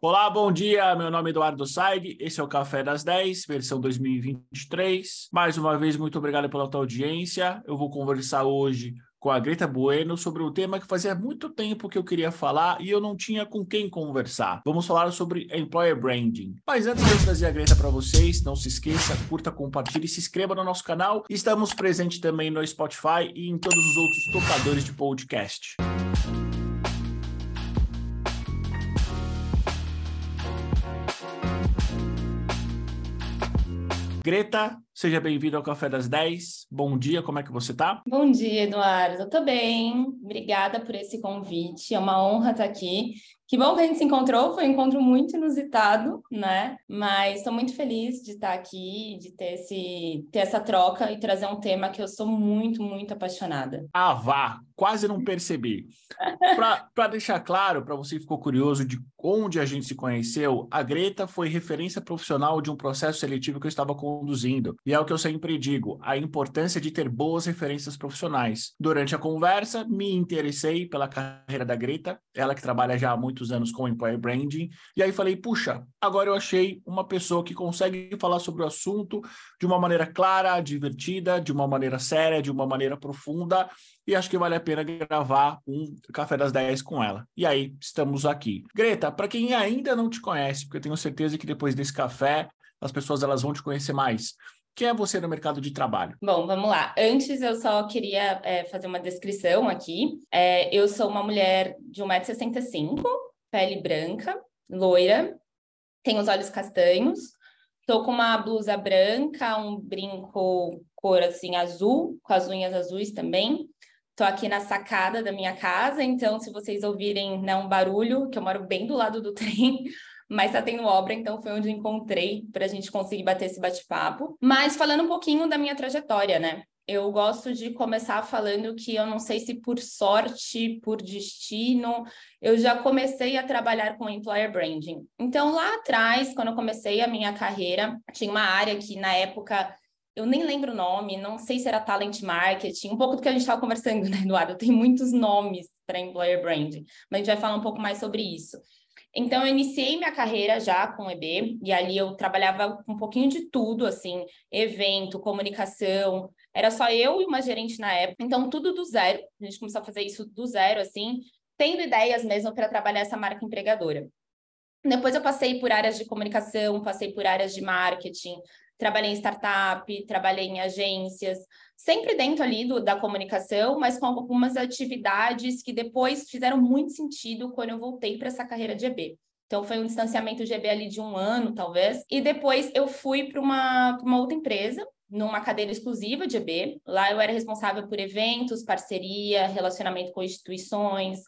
Olá, bom dia. Meu nome é Eduardo Saig. Esse é o Café das 10, versão 2023. Mais uma vez, muito obrigado pela tua audiência. Eu vou conversar hoje com a Greta Bueno sobre um tema que fazia muito tempo que eu queria falar e eu não tinha com quem conversar. Vamos falar sobre Employer Branding. Mas antes de eu trazer a Greta para vocês, não se esqueça, curta, compartilhe e se inscreva no nosso canal. Estamos presentes também no Spotify e em todos os outros tocadores de podcast. Greta, seja bem-vindo ao Café das 10. Bom dia, como é que você tá? Bom dia, Eduardo. Eu tô bem. Obrigada por esse convite. É uma honra estar aqui. Que bom que a gente se encontrou, foi um encontro muito inusitado, né? Mas estou muito feliz de estar aqui, de ter, esse, ter essa troca e trazer um tema que eu sou muito, muito apaixonada. Ah, vá! Quase não percebi. Para deixar claro, para você que ficou curioso de onde a gente se conheceu, a Greta foi referência profissional de um processo seletivo que eu estava conduzindo. E é o que eu sempre digo: a importância de ter boas referências profissionais. Durante a conversa, me interessei pela carreira da Greta, ela que trabalha já há muitos anos com employer branding. E aí falei: puxa, agora eu achei uma pessoa que consegue falar sobre o assunto de uma maneira clara, divertida, de uma maneira séria, de uma maneira profunda e acho que vale a pena gravar um Café das 10 com ela. E aí, estamos aqui. Greta, para quem ainda não te conhece, porque eu tenho certeza que depois desse café as pessoas elas vão te conhecer mais. Quem é você no mercado de trabalho? Bom, vamos lá. Antes eu só queria é, fazer uma descrição aqui. É, eu sou uma mulher de 1,65m, pele branca, loira, tenho os olhos castanhos, Tô com uma blusa branca, um brinco cor assim azul, com as unhas azuis também. Tô aqui na sacada da minha casa, então se vocês ouvirem né, um barulho, que eu moro bem do lado do trem, mas tá tendo obra, então foi onde encontrei para a gente conseguir bater esse bate-papo. Mas falando um pouquinho da minha trajetória, né? Eu gosto de começar falando que eu não sei se por sorte, por destino, eu já comecei a trabalhar com employer branding. Então, lá atrás, quando eu comecei a minha carreira, tinha uma área que na época eu nem lembro o nome, não sei se era talent marketing, um pouco do que a gente estava conversando, né, Eduardo? Tem muitos nomes para employer branding, mas a gente vai falar um pouco mais sobre isso. Então, eu iniciei minha carreira já com o EB, e ali eu trabalhava um pouquinho de tudo, assim, evento, comunicação, era só eu e uma gerente na época, então tudo do zero, a gente começou a fazer isso do zero, assim, tendo ideias mesmo para trabalhar essa marca empregadora. Depois eu passei por áreas de comunicação, passei por áreas de marketing, trabalhei em startup, trabalhei em agências, sempre dentro ali do, da comunicação, mas com algumas atividades que depois fizeram muito sentido quando eu voltei para essa carreira de EB. Então, foi um distanciamento de EB ali de um ano, talvez. E depois eu fui para uma, uma outra empresa, numa cadeira exclusiva de EB. Lá eu era responsável por eventos, parceria, relacionamento com instituições.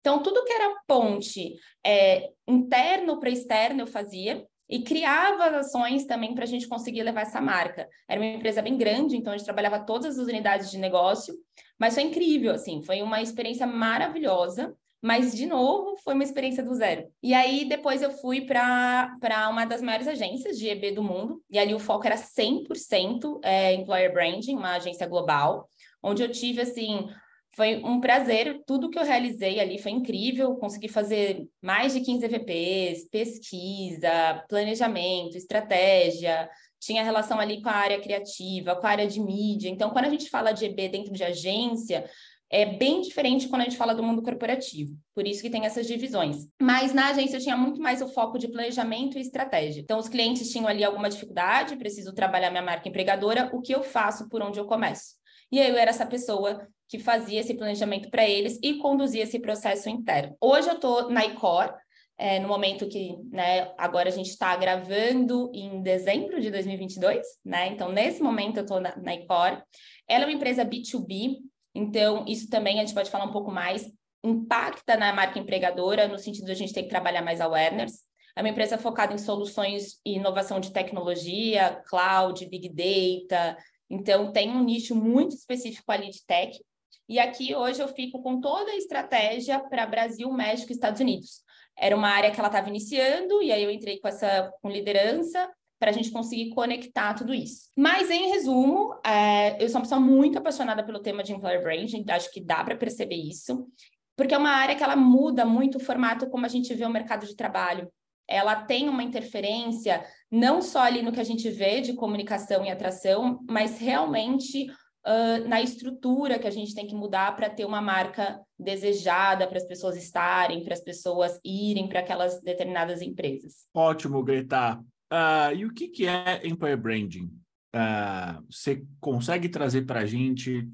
Então, tudo que era ponte é, interno para externo eu fazia e criava ações também para a gente conseguir levar essa marca. Era uma empresa bem grande, então a gente trabalhava todas as unidades de negócio, mas foi incrível, assim, foi uma experiência maravilhosa. Mas, de novo, foi uma experiência do zero. E aí, depois eu fui para uma das maiores agências de EB do mundo, e ali o foco era 100% é, Employer Branding, uma agência global, onde eu tive, assim, foi um prazer, tudo que eu realizei ali foi incrível, consegui fazer mais de 15 EVPs, pesquisa, planejamento, estratégia, tinha relação ali com a área criativa, com a área de mídia. Então, quando a gente fala de EB dentro de agência, é bem diferente quando a gente fala do mundo corporativo. Por isso que tem essas divisões. Mas na agência eu tinha muito mais o foco de planejamento e estratégia. Então, os clientes tinham ali alguma dificuldade, preciso trabalhar minha marca empregadora, o que eu faço, por onde eu começo? E aí eu era essa pessoa que fazia esse planejamento para eles e conduzia esse processo interno. Hoje eu estou na ICOR, é, no momento que, né, agora a gente está gravando em dezembro de 2022, né? Então, nesse momento eu estou na, na ICOR. Ela é uma empresa B2B, então isso também a gente pode falar um pouco mais. Impacta na marca empregadora, no sentido de a gente ter que trabalhar mais awareness. É uma empresa focada em soluções e inovação de tecnologia, cloud, big data. Então, tem um nicho muito específico ali de tech. E aqui hoje eu fico com toda a estratégia para Brasil, México e Estados Unidos. Era uma área que ela estava iniciando, e aí eu entrei com essa com liderança para a gente conseguir conectar tudo isso. Mas, em resumo, é, eu sou uma pessoa muito apaixonada pelo tema de employer branding, acho que dá para perceber isso, porque é uma área que ela muda muito o formato como a gente vê o mercado de trabalho. ela tem uma interferência não só ali no que a gente vê de comunicação e atração, mas realmente uh, na estrutura que a gente tem que mudar para ter uma marca desejada, para as pessoas estarem, para as pessoas irem para aquelas determinadas empresas. Ótimo, Greta. Uh, e o que, que é Employer Branding? Uh, você consegue trazer para a gente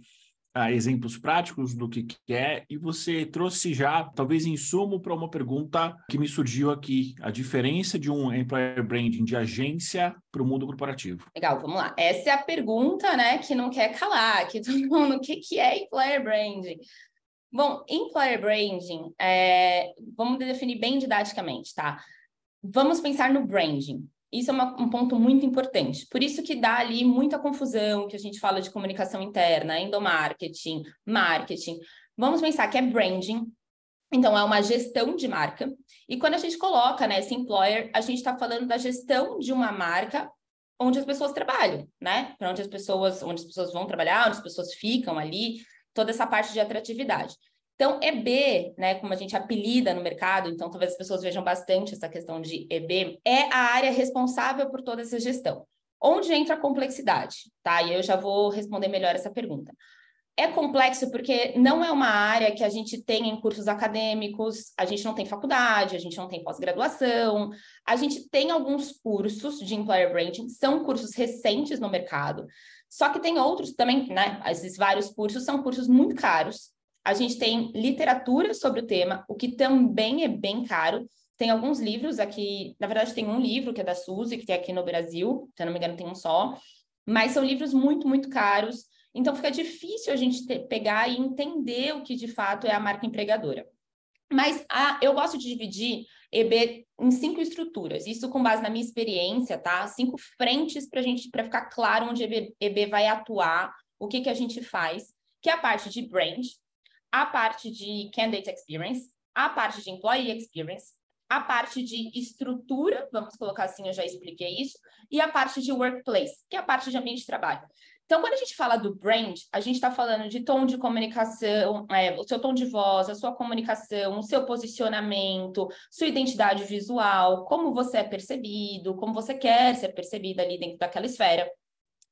uh, exemplos práticos do que, que é e você trouxe já, talvez, insumo para uma pergunta que me surgiu aqui: a diferença de um Employer Branding de agência para o mundo corporativo. Legal, vamos lá. Essa é a pergunta né, que não quer calar, que todo mundo, o que, que é Employer Branding? Bom, Employer Branding, é, vamos definir bem didaticamente, tá? Vamos pensar no branding. Isso é uma, um ponto muito importante. Por isso que dá ali muita confusão, que a gente fala de comunicação interna, endomarketing, marketing. Vamos pensar que é branding, então é uma gestão de marca. E quando a gente coloca né, esse employer, a gente está falando da gestão de uma marca onde as pessoas trabalham, né? Para onde as pessoas, onde as pessoas vão trabalhar, onde as pessoas ficam ali, toda essa parte de atratividade. Então, EB, né, como a gente apelida no mercado, então talvez as pessoas vejam bastante essa questão de EB, é a área responsável por toda essa gestão. Onde entra a complexidade, tá? E eu já vou responder melhor essa pergunta. É complexo porque não é uma área que a gente tem em cursos acadêmicos, a gente não tem faculdade, a gente não tem pós-graduação, a gente tem alguns cursos de employer branding, são cursos recentes no mercado, só que tem outros também, né? Esses vários cursos são cursos muito caros, a gente tem literatura sobre o tema, o que também é bem caro. Tem alguns livros aqui, na verdade, tem um livro que é da Suzy, que tem aqui no Brasil, se eu não me engano, tem um só, mas são livros muito, muito caros. Então fica difícil a gente ter, pegar e entender o que de fato é a marca empregadora. Mas a, eu gosto de dividir EB em cinco estruturas, isso com base na minha experiência, tá? Cinco frentes para gente para ficar claro onde EB, EB vai atuar, o que, que a gente faz, que é a parte de brand, a parte de candidate experience, a parte de employee experience, a parte de estrutura, vamos colocar assim, eu já expliquei isso, e a parte de workplace, que é a parte de ambiente de trabalho. Então, quando a gente fala do brand, a gente está falando de tom de comunicação, é, o seu tom de voz, a sua comunicação, o seu posicionamento, sua identidade visual, como você é percebido, como você quer ser percebido ali dentro daquela esfera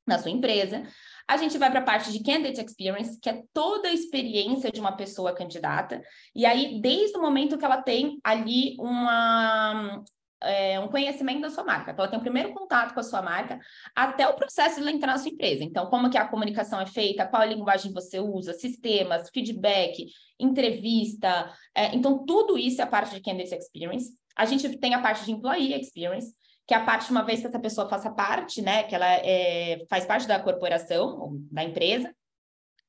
na sua empresa. A gente vai para a parte de candidate experience, que é toda a experiência de uma pessoa candidata. E aí, desde o momento que ela tem ali uma, é, um conhecimento da sua marca. Então, ela tem o primeiro contato com a sua marca até o processo de ela entrar na sua empresa. Então, como que a comunicação é feita, qual linguagem você usa, sistemas, feedback, entrevista. É, então, tudo isso é a parte de Candidate Experience. A gente tem a parte de Employee Experience, que a parte, uma vez que essa pessoa faça parte, né, que ela é, faz parte da corporação, da empresa,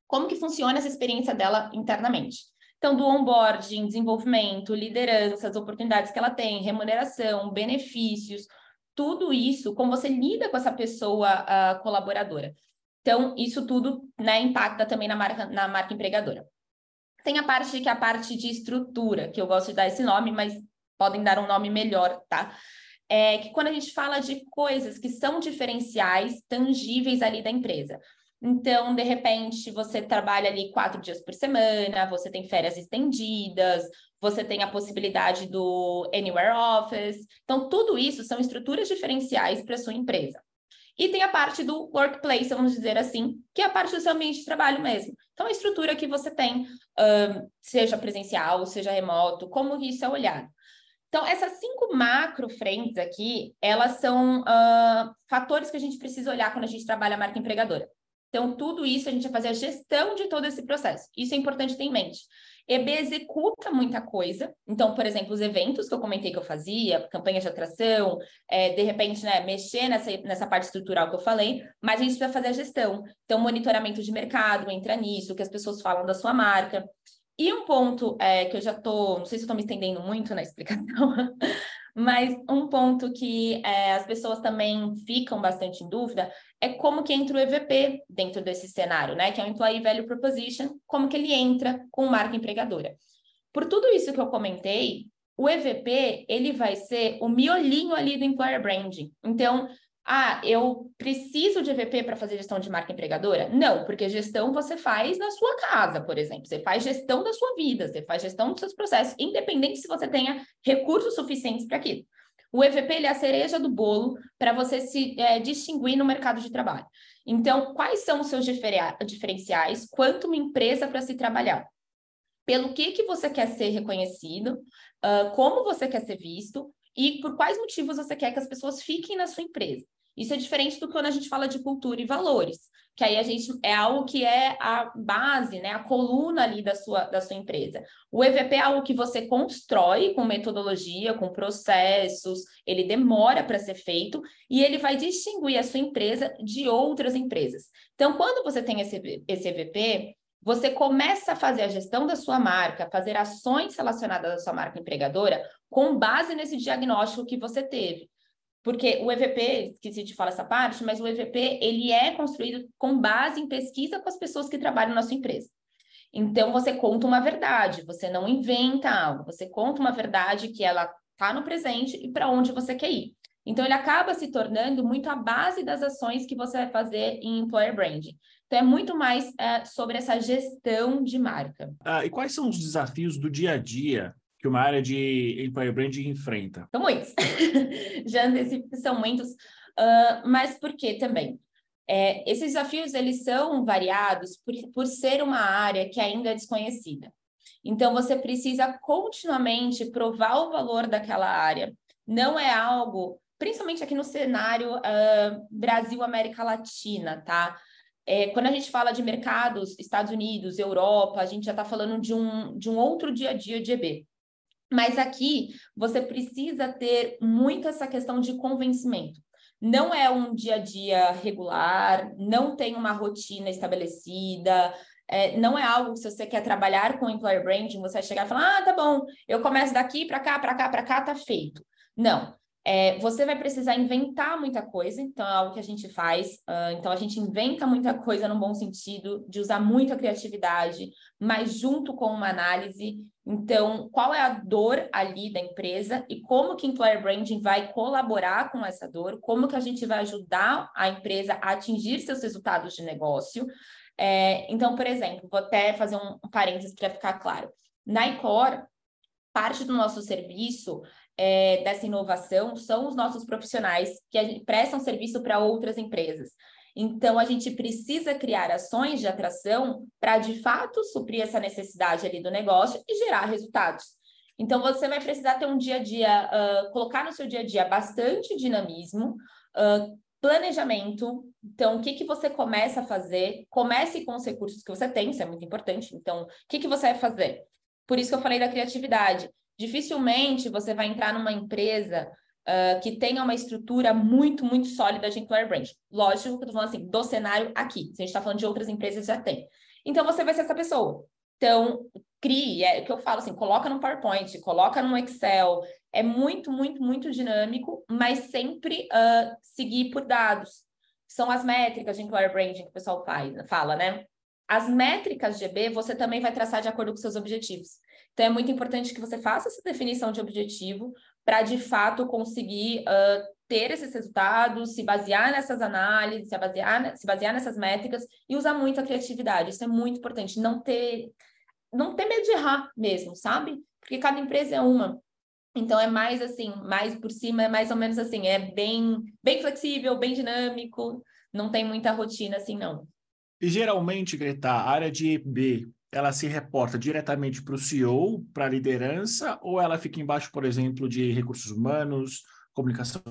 como que funciona essa experiência dela internamente. Então, do onboarding, desenvolvimento, lideranças, oportunidades que ela tem, remuneração, benefícios, tudo isso, como você lida com essa pessoa uh, colaboradora. Então, isso tudo né, impacta também na marca, na marca empregadora. Tem a parte que é a parte de estrutura, que eu gosto de dar esse nome, mas podem dar um nome melhor, tá? É que quando a gente fala de coisas que são diferenciais, tangíveis ali da empresa. Então, de repente, você trabalha ali quatro dias por semana, você tem férias estendidas, você tem a possibilidade do Anywhere Office. Então, tudo isso são estruturas diferenciais para a sua empresa. E tem a parte do workplace, vamos dizer assim, que é a parte do seu ambiente de trabalho mesmo. Então, a estrutura que você tem, seja presencial, seja remoto, como isso é olhado. Então, essas cinco macro frentes aqui, elas são uh, fatores que a gente precisa olhar quando a gente trabalha a marca empregadora. Então, tudo isso a gente vai fazer a gestão de todo esse processo. Isso é importante ter em mente. EB executa muita coisa. Então, por exemplo, os eventos que eu comentei que eu fazia, campanha de atração, é, de repente, né, mexer nessa, nessa parte estrutural que eu falei, mas a gente precisa fazer a gestão. Então, monitoramento de mercado entra nisso, que as pessoas falam da sua marca. E um ponto é, que eu já estou, não sei se estou me estendendo muito na explicação, mas um ponto que é, as pessoas também ficam bastante em dúvida é como que entra o EVP dentro desse cenário, né? Que é o Employee Value Proposition, como que ele entra com marca empregadora. Por tudo isso que eu comentei, o EVP ele vai ser o miolinho ali do Employer Branding. Então, ah, eu preciso de EVP para fazer gestão de marca empregadora? Não, porque gestão você faz na sua casa, por exemplo. Você faz gestão da sua vida, você faz gestão dos seus processos, independente se você tenha recursos suficientes para aquilo. O EVP ele é a cereja do bolo para você se é, distinguir no mercado de trabalho. Então, quais são os seus diferenciais? Quanto uma empresa para se trabalhar? Pelo que, que você quer ser reconhecido? Uh, como você quer ser visto? E por quais motivos você quer que as pessoas fiquem na sua empresa? Isso é diferente do que quando a gente fala de cultura e valores, que aí a gente é algo que é a base, né, a coluna ali da sua, da sua empresa. O EVP é algo que você constrói com metodologia, com processos, ele demora para ser feito e ele vai distinguir a sua empresa de outras empresas. Então, quando você tem esse, esse EVP, você começa a fazer a gestão da sua marca, fazer ações relacionadas à sua marca empregadora com base nesse diagnóstico que você teve. Porque o EVP, esqueci de falar essa parte, mas o EVP, ele é construído com base em pesquisa com as pessoas que trabalham na sua empresa. Então, você conta uma verdade, você não inventa algo, você conta uma verdade que ela está no presente e para onde você quer ir. Então, ele acaba se tornando muito a base das ações que você vai fazer em Employer Branding. Então, é muito mais é, sobre essa gestão de marca. Ah, e quais são os desafios do dia a dia que uma área de employer branding enfrenta? São muitos. Já antecipo são muitos. Uh, mas por que também? É, esses desafios, eles são variados por, por ser uma área que ainda é desconhecida. Então, você precisa continuamente provar o valor daquela área. Não é algo, principalmente aqui no cenário uh, Brasil-América Latina, tá? É, quando a gente fala de mercados, Estados Unidos, Europa, a gente já está falando de um, de um outro dia a dia de EB. Mas aqui você precisa ter muito essa questão de convencimento. Não é um dia a dia regular, não tem uma rotina estabelecida, é, não é algo que se você quer trabalhar com employer branding, você vai chegar e falar: ah, tá bom, eu começo daqui para cá, para cá, para cá, tá feito. Não. É, você vai precisar inventar muita coisa, então é algo que a gente faz. Uh, então a gente inventa muita coisa no bom sentido, de usar muita criatividade, mas junto com uma análise. Então, qual é a dor ali da empresa e como que Employer Branding vai colaborar com essa dor, como que a gente vai ajudar a empresa a atingir seus resultados de negócio. É, então, por exemplo, vou até fazer um parênteses para ficar claro. Na ICOR, parte do nosso serviço é, dessa inovação são os nossos profissionais que prestam serviço para outras empresas. Então, a gente precisa criar ações de atração para, de fato, suprir essa necessidade ali do negócio e gerar resultados. Então, você vai precisar ter um dia a dia, uh, colocar no seu dia a dia bastante dinamismo, uh, planejamento. Então, o que, que você começa a fazer? Comece com os recursos que você tem, isso é muito importante. Então, o que, que você vai fazer? Por isso que eu falei da criatividade. Dificilmente você vai entrar numa empresa uh, que tenha uma estrutura muito, muito sólida de employer brand. Lógico que eu estou falando assim, do cenário aqui. Se a gente está falando de outras empresas, já tem. Então, você vai ser essa pessoa. Então, crie, é o que eu falo assim, coloca no PowerPoint, coloca no Excel. É muito, muito, muito dinâmico, mas sempre uh, seguir por dados. São as métricas de employer branding que o pessoal faz, fala, né? As métricas GB você também vai traçar de acordo com seus objetivos. Então, é muito importante que você faça essa definição de objetivo para, de fato, conseguir uh, ter esses resultados, se basear nessas análises, se basear, se basear nessas métricas e usar muito a criatividade. Isso é muito importante. Não ter, não ter medo de errar mesmo, sabe? Porque cada empresa é uma. Então é mais assim, mais por cima, é mais ou menos assim, é bem, bem flexível, bem dinâmico, não tem muita rotina assim, não. E geralmente, Greta, a área de EB ela se reporta diretamente para o CEO, para a liderança, ou ela fica embaixo, por exemplo, de recursos humanos, comunicação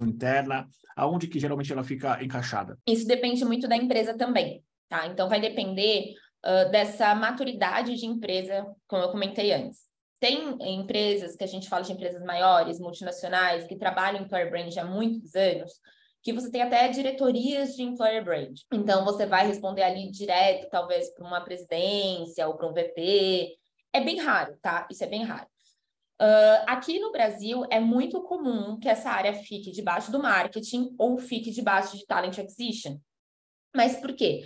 interna, aonde que geralmente ela fica encaixada? Isso depende muito da empresa também, tá? Então vai depender uh, dessa maturidade de empresa, como eu comentei antes. Tem empresas que a gente fala de empresas maiores, multinacionais, que trabalham em employer brand há muitos anos, que você tem até diretorias de employer brand. Então, você vai responder ali direto, talvez para uma presidência ou para um VP. É bem raro, tá? Isso é bem raro. Uh, aqui no Brasil, é muito comum que essa área fique debaixo do marketing ou fique debaixo de talent acquisition. Mas por quê?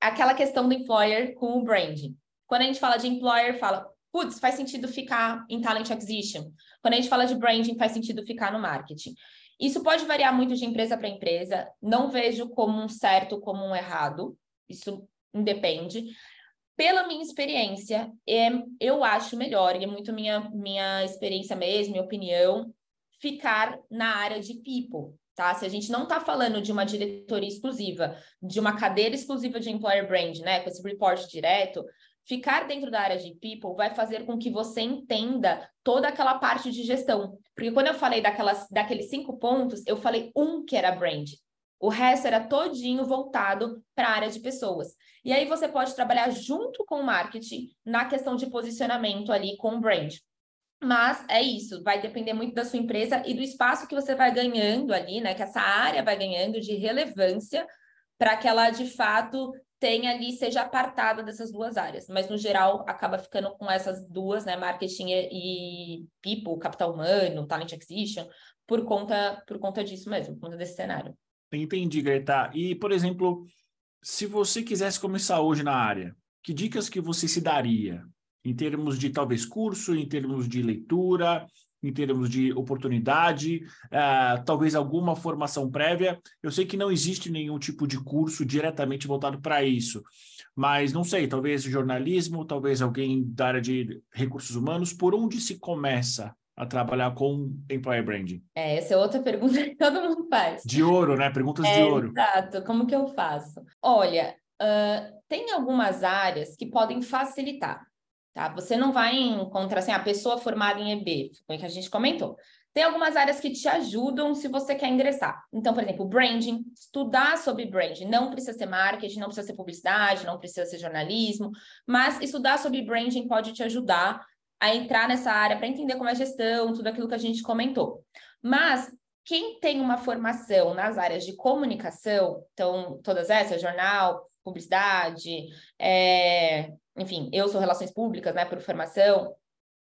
Aquela questão do employer com o branding. Quando a gente fala de employer, fala, putz, faz sentido ficar em talent acquisition. Quando a gente fala de branding, faz sentido ficar no marketing. Isso pode variar muito de empresa para empresa. Não vejo como um certo, como um errado. Isso independe. Pela minha experiência, é, eu acho melhor, e é muito minha, minha experiência mesmo, minha opinião, ficar na área de people, tá? Se a gente não está falando de uma diretoria exclusiva, de uma cadeira exclusiva de employer brand, né, com esse report direto, ficar dentro da área de people vai fazer com que você entenda toda aquela parte de gestão. Porque quando eu falei daquelas, daqueles cinco pontos, eu falei um que era brand. O resto era todinho voltado para a área de pessoas. E aí você pode trabalhar junto com o marketing na questão de posicionamento ali com o brand. Mas é isso, vai depender muito da sua empresa e do espaço que você vai ganhando ali, né? Que essa área vai ganhando de relevância para que ela de fato tenha ali, seja apartada dessas duas áreas. Mas no geral acaba ficando com essas duas, né? Marketing e people, capital humano, talent acquisition, por conta, por conta disso mesmo, por conta desse cenário. Entendi, Greta. E, por exemplo, se você quisesse começar hoje na área, que dicas que você se daria? Em termos de talvez curso, em termos de leitura, em termos de oportunidade, uh, talvez alguma formação prévia. Eu sei que não existe nenhum tipo de curso diretamente voltado para isso, mas não sei, talvez jornalismo, talvez alguém da área de recursos humanos, por onde se começa a trabalhar com employer branding? É, essa é outra pergunta que todo mundo faz. De ouro, né? Perguntas é, de ouro. Exato. Como que eu faço? Olha, uh, tem algumas áreas que podem facilitar, tá? Você não vai encontrar assim a pessoa formada em EB, foi o que a gente comentou. Tem algumas áreas que te ajudam se você quer ingressar. Então, por exemplo, branding, estudar sobre branding. Não precisa ser marketing, não precisa ser publicidade, não precisa ser jornalismo, mas estudar sobre branding pode te ajudar a entrar nessa área para entender como é gestão, tudo aquilo que a gente comentou. Mas quem tem uma formação nas áreas de comunicação, então todas essas, jornal, publicidade, é, enfim, eu sou relações públicas, né, por formação,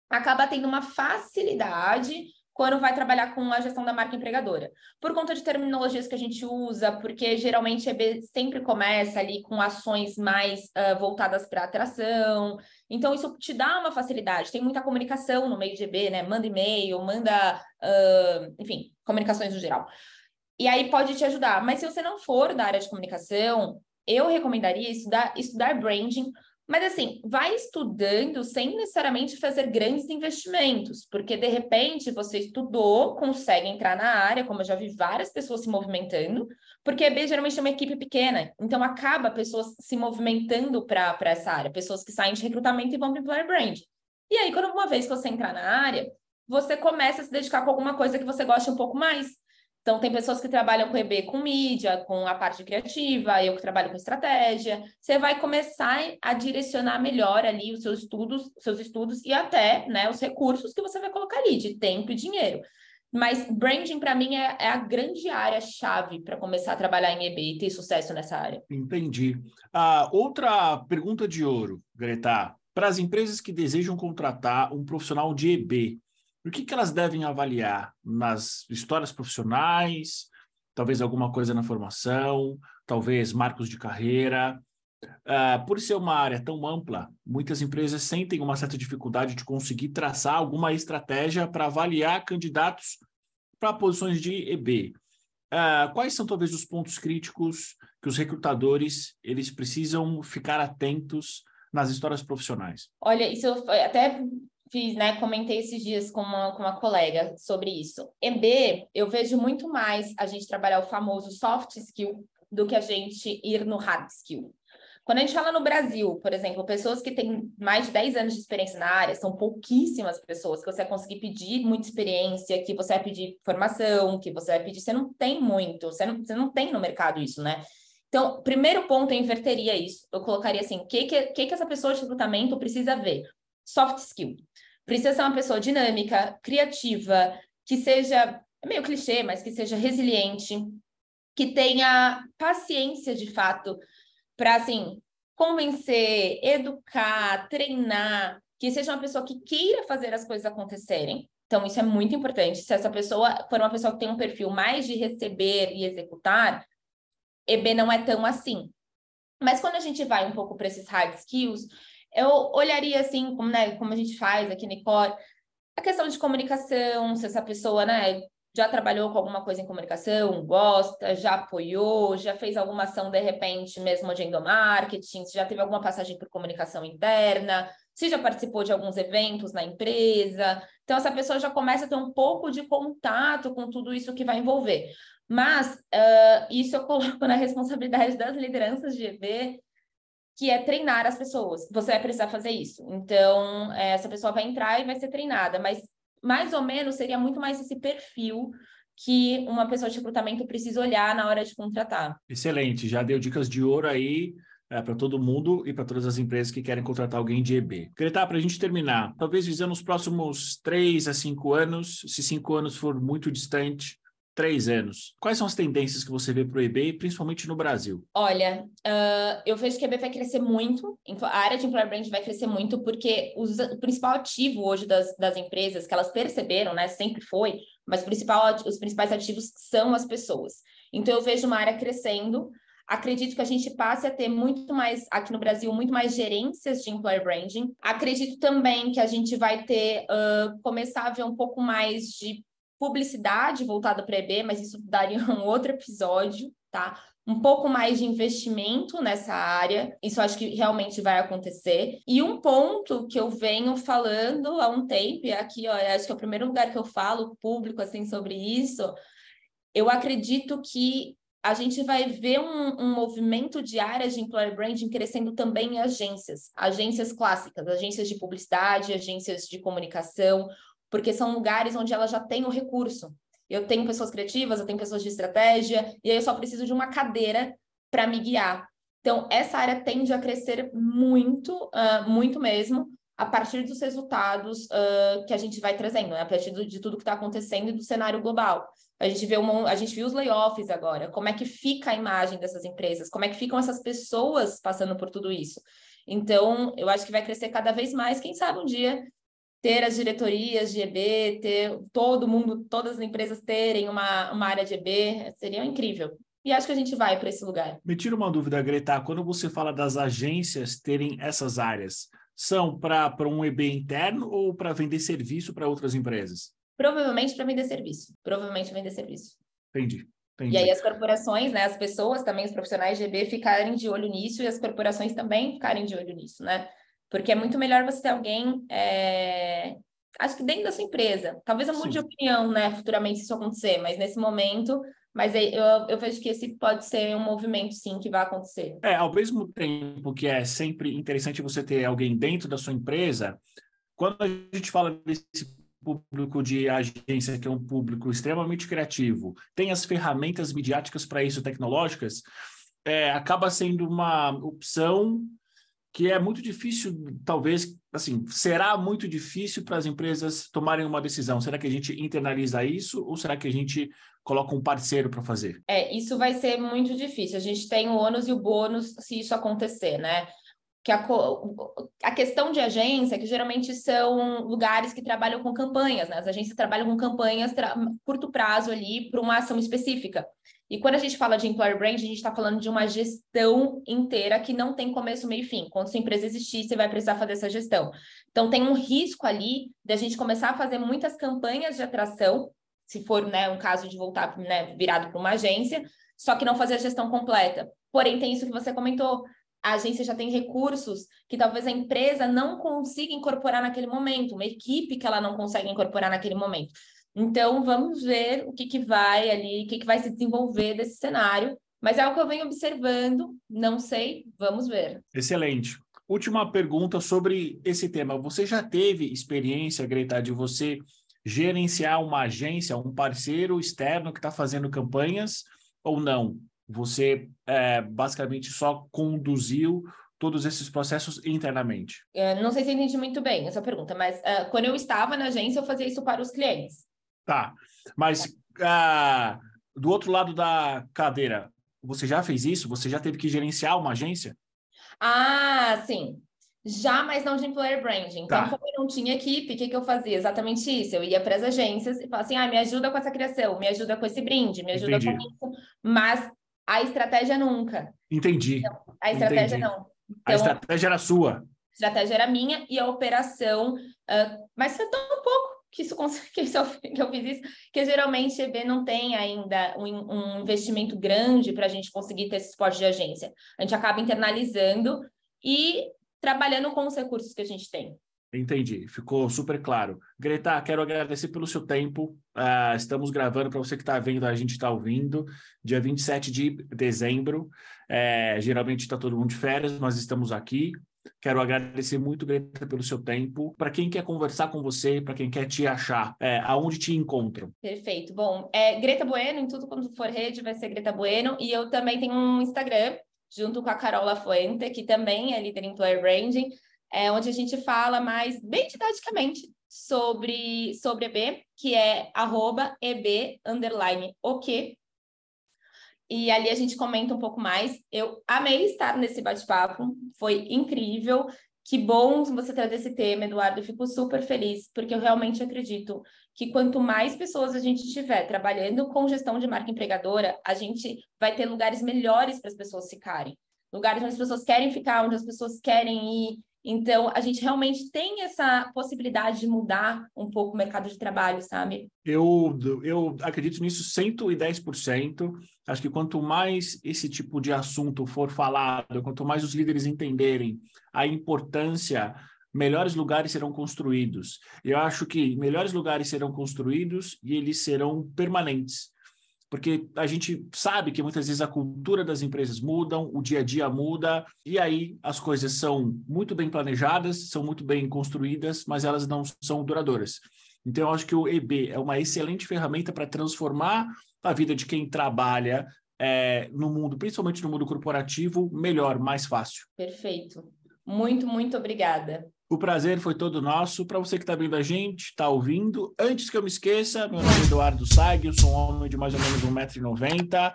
acaba tendo uma facilidade quando vai trabalhar com a gestão da marca empregadora. Por conta de terminologias que a gente usa, porque geralmente EB sempre começa ali com ações mais uh, voltadas para atração. Então, isso te dá uma facilidade. Tem muita comunicação no meio de EB, né? Manda e-mail, manda, uh, enfim, comunicações no geral. E aí pode te ajudar. Mas se você não for da área de comunicação, eu recomendaria estudar, estudar branding mas assim, vai estudando sem necessariamente fazer grandes investimentos, porque de repente você estudou, consegue entrar na área, como eu já vi várias pessoas se movimentando, porque B geralmente é uma equipe pequena, então acaba pessoas se movimentando para essa área, pessoas que saem de recrutamento e vão para employer brand. E aí, quando uma vez que você entrar na área, você começa a se dedicar com alguma coisa que você gosta um pouco mais. Então, tem pessoas que trabalham com EB, com mídia, com a parte criativa, eu que trabalho com estratégia. Você vai começar a direcionar melhor ali os seus estudos, seus estudos e até né, os recursos que você vai colocar ali, de tempo e dinheiro. Mas branding, para mim, é, é, a grande área-chave para começar a trabalhar em EB e ter sucesso nessa área. Entendi. Ah, outra pergunta de ouro, Greta. Para as empresas que desejam contratar um profissional de EB, o que, que elas devem avaliar nas histórias profissionais, talvez alguma coisa na formação, talvez marcos de carreira. Uh, por ser uma área tão ampla, muitas empresas sentem uma certa dificuldade de conseguir traçar alguma estratégia para avaliar candidatos para posições de EB. Uh, ah, quais são talvez os pontos críticos que os recrutadores eles precisam ficar atentos nas histórias profissionais? Olha, isso até fiz, né, comentei esses dias com uma, com uma colega sobre isso. EB, eu vejo muito mais a gente trabalhar o famoso soft skill do que a gente ir no hard skill. Quando a gente fala no Brasil, por exemplo, pessoas que têm mais de 10 anos de experiência na área, são pouquíssimas pessoas que você vai conseguir pedir muita experiência, que você vai pedir formação, que você vai pedir. Você não tem muito, você não, você não tem no mercado isso, né? Então, primeiro ponto, eu inverteria isso. Eu colocaria assim: o que, que, que, que essa pessoa de recrutamento precisa ver? Soft skill. Precisa ser uma pessoa dinâmica, criativa, que seja, é meio clichê, mas que seja resiliente, que tenha paciência de fato para, assim, convencer, educar, treinar, que seja uma pessoa que queira fazer as coisas acontecerem. Então, isso é muito importante. Se essa pessoa for uma pessoa que tem um perfil mais de receber e executar, EB não é tão assim. Mas quando a gente vai um pouco para esses hard skills, eu olharia assim, como, né, como a gente faz aqui no Core, a questão de comunicação, se essa pessoa, né, já trabalhou com alguma coisa em comunicação, gosta, já apoiou, já fez alguma ação de repente mesmo de endomarketing, se já teve alguma passagem por comunicação interna, se já participou de alguns eventos na empresa. Então, essa pessoa já começa a ter um pouco de contato com tudo isso que vai envolver. Mas uh, isso eu coloco na responsabilidade das lideranças de EB, que é treinar as pessoas. Você vai precisar fazer isso. Então, eh, essa pessoa vai entrar e vai ser treinada, mas mais ou menos seria muito mais esse perfil que uma pessoa de recrutamento precisa olhar na hora de contratar. Excelente, já deu dicas de ouro aí é, para todo mundo e para todas as empresas que querem contratar alguém de EB. Greta, para a gente terminar, talvez visando os próximos três a cinco anos, se cinco anos for muito distante, três anos. Quais são as tendências que você vê para o EB, principalmente no Brasil? Olha, uh, eu vejo que o EB vai crescer muito, a área de Employer Brand vai crescer muito, porque os, o principal ativo hoje das, das empresas, que elas perceberam, né, sempre foi, mas principal, os principais ativos são as pessoas. Então, eu vejo uma área crescendo, Acredito que a gente passe a ter muito mais, aqui no Brasil, muito mais gerências de employer branding. Acredito também que a gente vai ter, uh, começar a ver um pouco mais de publicidade voltada para EB, mas isso daria um outro episódio, tá? Um pouco mais de investimento nessa área, isso acho que realmente vai acontecer. E um ponto que eu venho falando há um tempo, e aqui, ó, acho que é o primeiro lugar que eu falo público assim sobre isso, eu acredito que a gente vai ver um, um, movimento de áreas de employer branding crescendo também em agências, agências clássicas, agências de publicidade, agências de comunicação, porque são lugares onde ela já tem o recurso. Eu tenho pessoas criativas, eu tenho pessoas de estratégia, e aí eu só preciso de uma cadeira para me guiar. Então, essa área tende a crescer muito, uh, muito mesmo, a partir dos resultados uh, que a gente vai trazendo, né? a partir do, de tudo que está acontecendo e do cenário global. A gente vê uma, a gente viu os layoffs agora, como é que fica a imagem dessas empresas, como é que ficam essas pessoas passando por tudo isso. Então, eu acho que vai crescer cada vez mais, quem sabe um dia ter as diretorias de EB, ter todo mundo, todas as empresas terem uma, uma área de EB, seria incrível. E acho que a gente vai para esse lugar. Me tira uma dúvida, Greta, quando você fala das agências terem essas áreas, são para um EB interno ou para vender serviço para outras empresas? Provavelmente para vender serviço. Provavelmente vender serviço. Entendi. Entendi. E aí as corporações, né, as pessoas também, os profissionais de EB ficarem de olho nisso e as corporações também ficarem de olho nisso, né? Porque é muito melhor você ter alguém, é... acho que dentro da sua empresa. Talvez eu mude de opinião, né, futuramente se isso acontecer, mas nesse momento mas eu, eu vejo que esse pode ser um movimento, sim, que vai acontecer. É, ao mesmo tempo que é sempre interessante você ter alguém dentro da sua empresa, quando a gente fala desse público de agência, que é um público extremamente criativo, tem as ferramentas midiáticas para isso, tecnológicas, é, acaba sendo uma opção que é muito difícil, talvez, assim, será muito difícil para as empresas tomarem uma decisão. Será que a gente internaliza isso ou será que a gente coloca um parceiro para fazer? É, isso vai ser muito difícil. A gente tem o ônus e o bônus se isso acontecer, né? Que a, a, questão de agência, que geralmente são lugares que trabalham com campanhas, né? As agências trabalham com campanhas curto prazo ali para uma ação específica. E quando a gente fala de employer brand, a gente está falando de uma gestão inteira que não tem começo, meio e fim. Quando sua empresa existir, você vai precisar fazer essa gestão. Então, tem um risco ali de a gente começar a fazer muitas campanhas de atração, se for né, um caso de voltar né, virado para uma agência, só que não fazer a gestão completa. Porém, tem isso que você comentou a agência já tem recursos que talvez a empresa não consiga incorporar naquele momento, uma equipe que ela não consegue incorporar naquele momento. Então, vamos ver o que, que vai ali, o que, que vai se desenvolver desse cenário. Mas é o que eu venho observando, não sei, vamos ver. Excelente. Última pergunta sobre esse tema. Você já teve experiência, Greta, de você gerenciar uma agência, um parceiro externo que está fazendo campanhas ou não? Você é, basicamente só conduziu todos esses processos internamente? Eu não sei se entendi muito bem essa pergunta, mas uh, quando eu estava na agência, eu fazia isso para os clientes. Tá, mas uh, do outro lado da cadeira, você já fez isso? Você já teve que gerenciar uma agência? Ah, sim. Já, mas não de employer branding. Então, tá. como eu não tinha equipe, o que, que eu fazia? Exatamente isso. Eu ia para as agências e falava assim: ah, me ajuda com essa criação, me ajuda com esse brinde, me ajuda Entendi. com isso. Mas a estratégia nunca. Entendi. Então, a estratégia Entendi. não. Então, a estratégia era sua. A estratégia era minha e a operação. Uh, mas foi tão pouco que isso que, isso, que eu fiz isso, que geralmente EB não tem ainda um, um investimento grande para a gente conseguir ter esse suporte de agência. A gente acaba internalizando e trabalhando com os recursos que a gente tem. Entendi, ficou super claro. Greta, quero agradecer pelo seu tempo. Uh, estamos gravando para você que está vendo, a gente está ouvindo, dia 27 de dezembro. É, geralmente está todo mundo de férias, nós estamos aqui. Quero agradecer muito, Greta, pelo seu tempo. Para quem quer conversar com você, para quem quer te achar, é, aonde te encontram? Perfeito. Bom, é Greta Bueno, em tudo quando for rede vai ser Greta Bueno. E eu também tenho um Instagram, junto com a Carola Fuente, que também é líder em Employer Branding é, onde a gente fala mais bem didaticamente sobre, sobre EB, que é arroba EB underline ok. E ali a gente comenta um pouco mais. Eu amei estar nesse bate-papo, foi incrível. Que bom você trazer esse tema, Eduardo. Eu fico super feliz, porque eu realmente acredito que quanto mais pessoas a gente tiver trabalhando com gestão de marca empregadora, a gente vai ter lugares melhores para as pessoas ficarem. Lugares onde as pessoas querem ficar, onde as pessoas querem ir, então, a gente realmente tem essa possibilidade de mudar um pouco o mercado de trabalho, sabe? Eu, eu acredito nisso 110%. Acho que quanto mais esse tipo de assunto for falado, quanto mais os líderes entenderem a importância, melhores lugares serão construídos. Eu acho que melhores lugares serão construídos e eles serão permanentes porque a gente sabe que muitas vezes a cultura das empresas mudam, o dia a dia muda, e aí as coisas são muito bem planejadas, são muito bem construídas, mas elas não são duradouras. Então, eu acho que o EB é uma excelente ferramenta para transformar a vida de quem trabalha é, no mundo, principalmente no mundo corporativo, melhor, mais fácil. Perfeito. Muito, muito obrigada. O prazer foi todo nosso. Para você que está vendo a gente, está ouvindo, antes que eu me esqueça, meu nome é Eduardo Sag, eu sou um homem de mais ou menos 1,90m,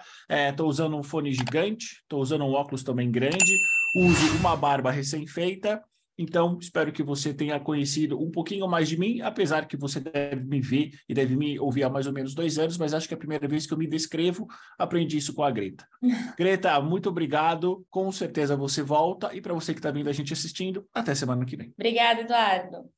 estou é, usando um fone gigante, estou usando um óculos também grande, uso uma barba recém-feita então, espero que você tenha conhecido um pouquinho mais de mim, apesar que você deve me ver e deve me ouvir há mais ou menos dois anos, mas acho que é a primeira vez que eu me descrevo, aprendi isso com a Greta. Greta, muito obrigado. Com certeza você volta. E para você que está vindo a gente assistindo, até semana que vem. Obrigada, Eduardo.